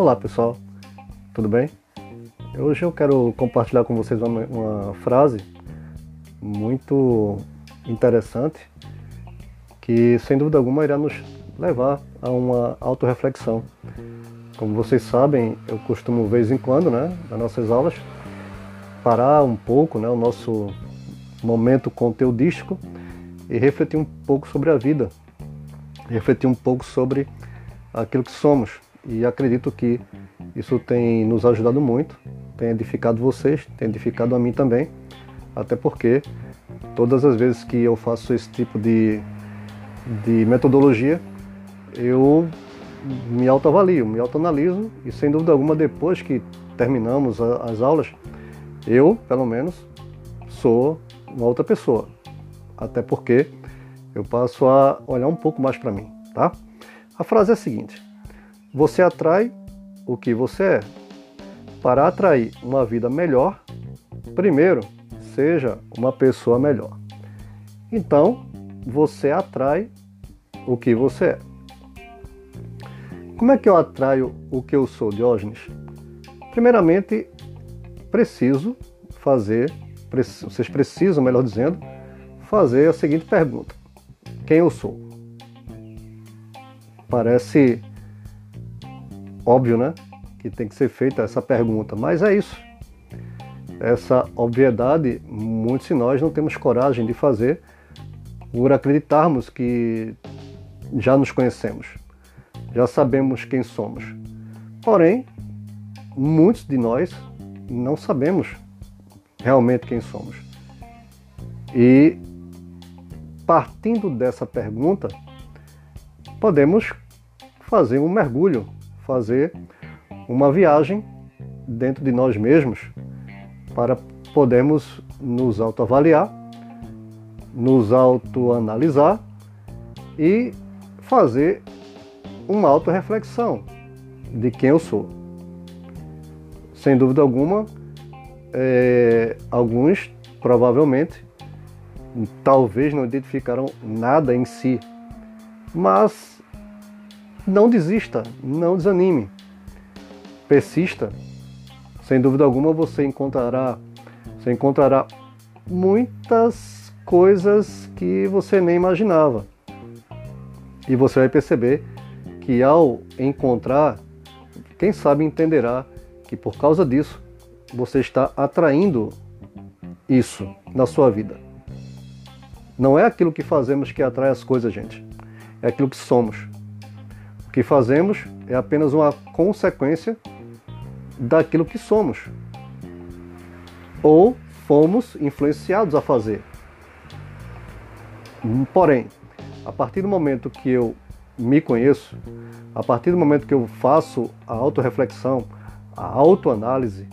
Olá pessoal, tudo bem? Hoje eu quero compartilhar com vocês uma, uma frase muito interessante que sem dúvida alguma irá nos levar a uma autorreflexão. Como vocês sabem, eu costumo vez em quando, né, nas nossas aulas, parar um pouco né, o nosso momento conteudístico e refletir um pouco sobre a vida, refletir um pouco sobre aquilo que somos. E acredito que isso tem nos ajudado muito, tem edificado vocês, tem edificado a mim também, até porque todas as vezes que eu faço esse tipo de, de metodologia, eu me autoavalio, me autoanaliso e sem dúvida alguma depois que terminamos as aulas, eu, pelo menos, sou uma outra pessoa. Até porque eu passo a olhar um pouco mais para mim, tá? A frase é a seguinte: Você atrai o que você é. Para atrair uma vida melhor, primeiro, seja uma pessoa melhor. Então, você atrai o que você é. Como é que eu atraio o que eu sou, Diógenes? Primeiramente, preciso fazer, vocês precisam, melhor dizendo, fazer a seguinte pergunta: Quem eu sou? Parece óbvio, né? Que tem que ser feita essa pergunta, mas é isso. Essa obviedade, muitos de nós não temos coragem de fazer por acreditarmos que já nos conhecemos, já sabemos quem somos. Porém, muitos de nós não sabemos realmente quem somos. E partindo dessa pergunta, podemos fazer um mergulho fazer uma viagem dentro de nós mesmos para podermos nos autoavaliar, nos autoanalisar e fazer uma autorreflexão de quem eu sou. Sem dúvida alguma, é, alguns provavelmente talvez não identificaram nada em si, mas não desista, não desanime. Persista. Sem dúvida alguma você encontrará, você encontrará muitas coisas que você nem imaginava. E você vai perceber que ao encontrar, quem sabe entenderá que por causa disso você está atraindo isso na sua vida. Não é aquilo que fazemos que atrai as coisas, gente. É aquilo que somos. Que fazemos é apenas uma consequência daquilo que somos ou fomos influenciados a fazer. Porém, a partir do momento que eu me conheço, a partir do momento que eu faço a autorreflexão, a autoanálise,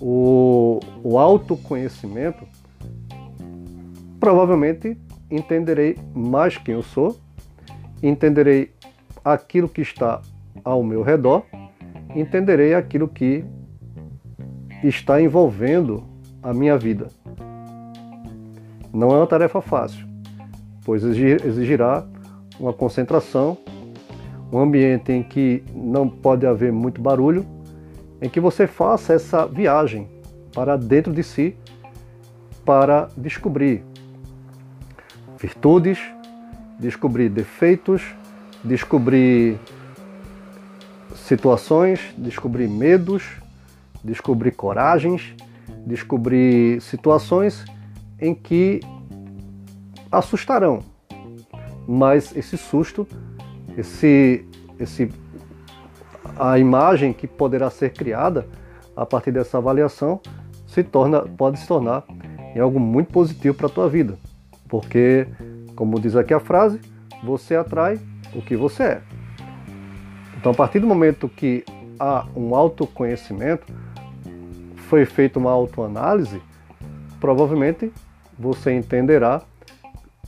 o, o autoconhecimento, provavelmente entenderei mais quem eu sou, entenderei aquilo que está ao meu redor, entenderei aquilo que está envolvendo a minha vida. Não é uma tarefa fácil, pois exigirá uma concentração, um ambiente em que não pode haver muito barulho, em que você faça essa viagem para dentro de si para descobrir virtudes, descobrir defeitos, descobrir situações, descobrir medos, descobrir coragens, descobrir situações em que assustarão. Mas esse susto, esse, esse, a imagem que poderá ser criada a partir dessa avaliação se torna, pode se tornar em algo muito positivo para a tua vida. Porque, como diz aqui a frase, você atrai o que você é. Então, a partir do momento que há um autoconhecimento, foi feita uma autoanálise, provavelmente você entenderá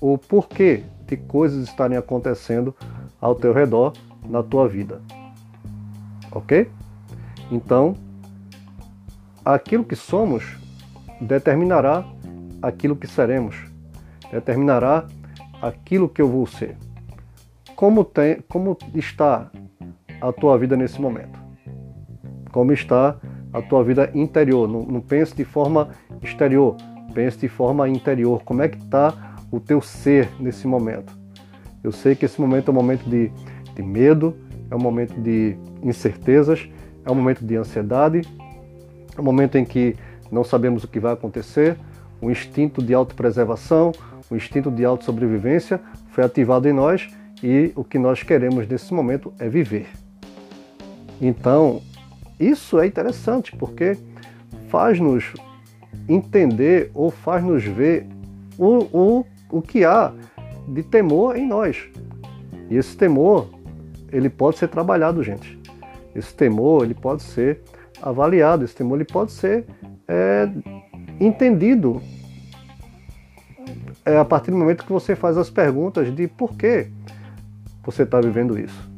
o porquê de coisas estarem acontecendo ao teu redor na tua vida. Ok? Então, aquilo que somos determinará aquilo que seremos, determinará aquilo que eu vou ser como, tem, como está a tua vida nesse momento? como está a tua vida interior. Não, não pense de forma exterior, pense de forma interior. Como é que está o teu ser nesse momento? Eu sei que esse momento é um momento de, de medo, é um momento de incertezas, é um momento de ansiedade, é um momento em que não sabemos o que vai acontecer, o instinto de autopreservação, o instinto de autossobrevivência foi ativado em nós e o que nós queremos nesse momento é viver. Então, isso é interessante porque faz-nos entender ou faz-nos ver o, o, o que há de temor em nós. E esse temor, ele pode ser trabalhado, gente. Esse temor, ele pode ser avaliado, esse temor, ele pode ser é, entendido é, a partir do momento que você faz as perguntas de por que você está vivendo isso.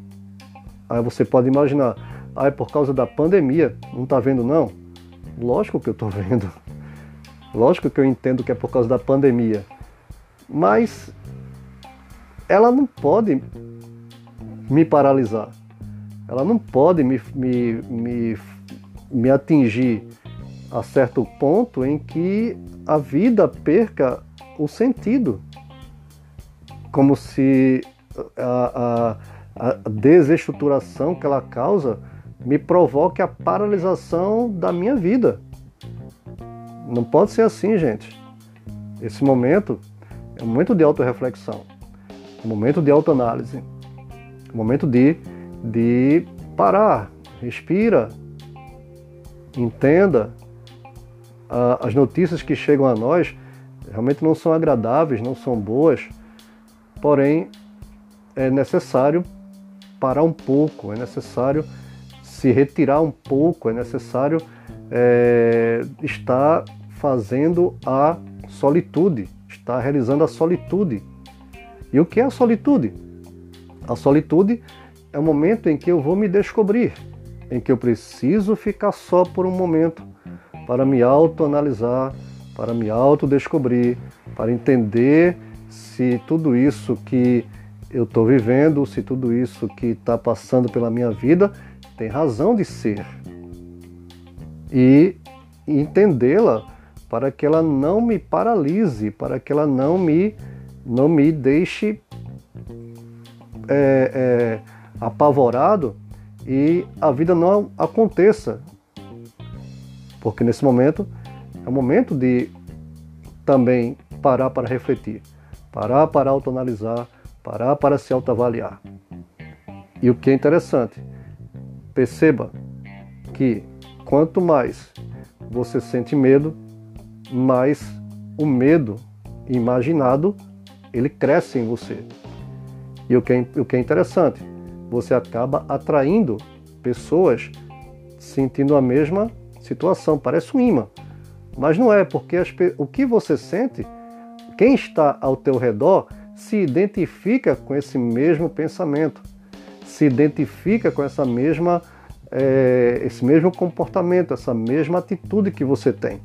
Aí você pode imaginar, ah, é por causa da pandemia, não está vendo não? Lógico que eu estou vendo. Lógico que eu entendo que é por causa da pandemia. Mas ela não pode me paralisar. Ela não pode me, me, me, me atingir a certo ponto em que a vida perca o sentido. Como se a, a, a desestruturação que ela causa me provoque a paralisação da minha vida. Não pode ser assim, gente. Esse momento é um momento de autorreflexão, um momento de autoanálise, um momento de, de parar, respira, entenda. as notícias que chegam a nós realmente não são agradáveis, não são boas, porém é necessário parar um pouco, é necessário se retirar um pouco, é necessário é, estar fazendo a solitude, estar realizando a solitude. E o que é a solitude? A solitude é o momento em que eu vou me descobrir, em que eu preciso ficar só por um momento para me autoanalisar, para me autodescobrir, para entender se tudo isso que eu estou vivendo, se tudo isso que está passando pela minha vida tem razão de ser e entendê-la para que ela não me paralise, para que ela não me, não me deixe é, é, apavorado e a vida não aconteça. Porque nesse momento é o momento de também parar para refletir, parar para autoanalisar, parar para se autoavaliar. E o que é interessante, Perceba que quanto mais você sente medo, mais o medo imaginado ele cresce em você. E o que é, o que é interessante, você acaba atraindo pessoas sentindo a mesma situação. Parece um imã, mas não é, porque as, o que você sente, quem está ao teu redor se identifica com esse mesmo pensamento se identifica com essa mesma, é, esse mesmo comportamento, essa mesma atitude que você tem.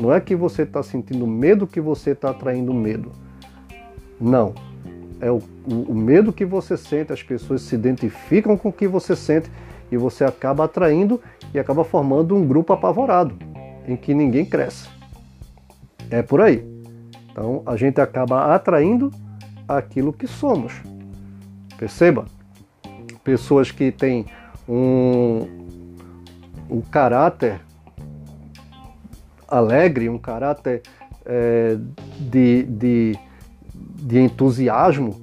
Não é que você está sentindo medo que você está atraindo medo. Não. É o, o medo que você sente, as pessoas se identificam com o que você sente e você acaba atraindo e acaba formando um grupo apavorado, em que ninguém cresce. É por aí. Então a gente acaba atraindo aquilo que somos. Perceba? pessoas que têm um, um caráter alegre, um caráter é, de, de, de, entusiasmo,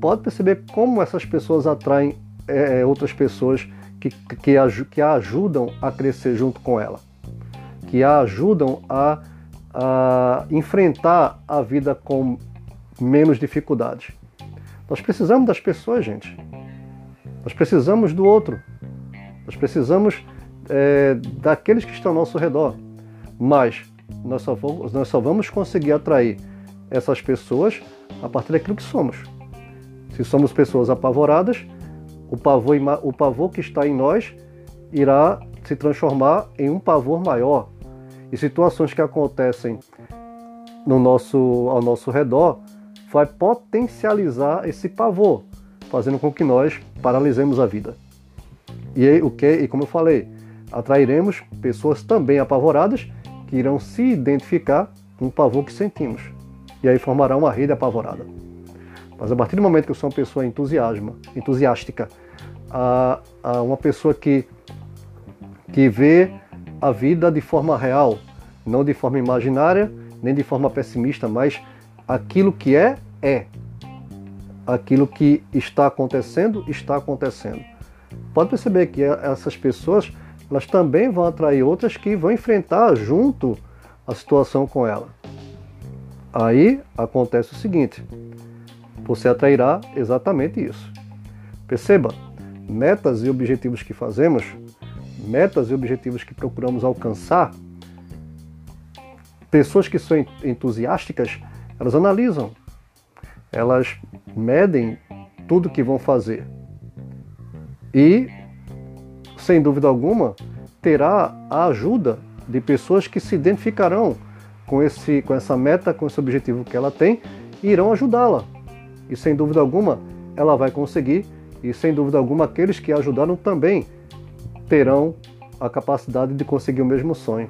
pode perceber como essas pessoas atraem é, é outras pessoas que, que, que a ajudam a crescer junto com ela, que a ajudam a, a enfrentar a vida com menos dificuldades. Nós precisamos das pessoas, gente. Nós precisamos do outro. Nós precisamos é, daqueles que estão ao nosso redor. Mas nós só, vamos, nós só vamos conseguir atrair essas pessoas a partir daquilo que somos. Se somos pessoas apavoradas, o pavor, o pavor que está em nós irá se transformar em um pavor maior. E situações que acontecem no nosso, ao nosso redor vai potencializar esse pavor fazendo com que nós paralisemos a vida. E o que, e como eu falei, atrairemos pessoas também apavoradas que irão se identificar com o pavor que sentimos. E aí formará uma rede apavorada. Mas a partir do momento que eu sou uma pessoa entusiasma, entusiástica, a, a uma pessoa que, que vê a vida de forma real, não de forma imaginária, nem de forma pessimista, mas aquilo que é, é. Aquilo que está acontecendo, está acontecendo. Pode perceber que essas pessoas elas também vão atrair outras que vão enfrentar junto a situação com ela. Aí acontece o seguinte: você atrairá exatamente isso. Perceba, metas e objetivos que fazemos, metas e objetivos que procuramos alcançar, pessoas que são entusiásticas, elas analisam, elas medem tudo que vão fazer. E, sem dúvida alguma, terá a ajuda de pessoas que se identificarão com, esse, com essa meta, com esse objetivo que ela tem e irão ajudá-la. E sem dúvida alguma, ela vai conseguir, e sem dúvida alguma, aqueles que a ajudaram também terão a capacidade de conseguir o mesmo sonho.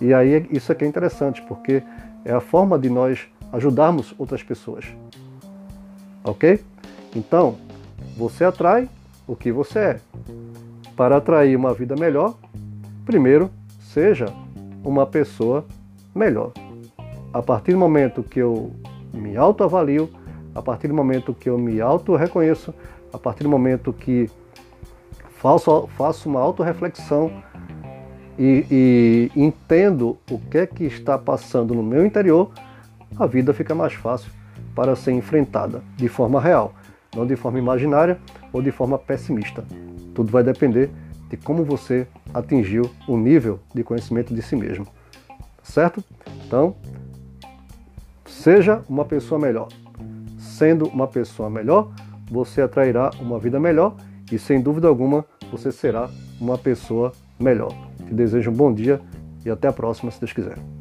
E aí isso aqui é interessante, porque é a forma de nós ajudarmos outras pessoas. Ok? Então, você atrai o que você é. Para atrair uma vida melhor, primeiro, seja uma pessoa melhor. A partir do momento que eu me autoavalio, a partir do momento que eu me auto-reconheço, a partir do momento que faço, faço uma auto-reflexão e, e entendo o que é que está passando no meu interior, a vida fica mais fácil para ser enfrentada de forma real, não de forma imaginária ou de forma pessimista. Tudo vai depender de como você atingiu o nível de conhecimento de si mesmo. Certo? Então, seja uma pessoa melhor. Sendo uma pessoa melhor, você atrairá uma vida melhor e, sem dúvida alguma, você será uma pessoa melhor. Te desejo um bom dia e até a próxima, se Deus quiser.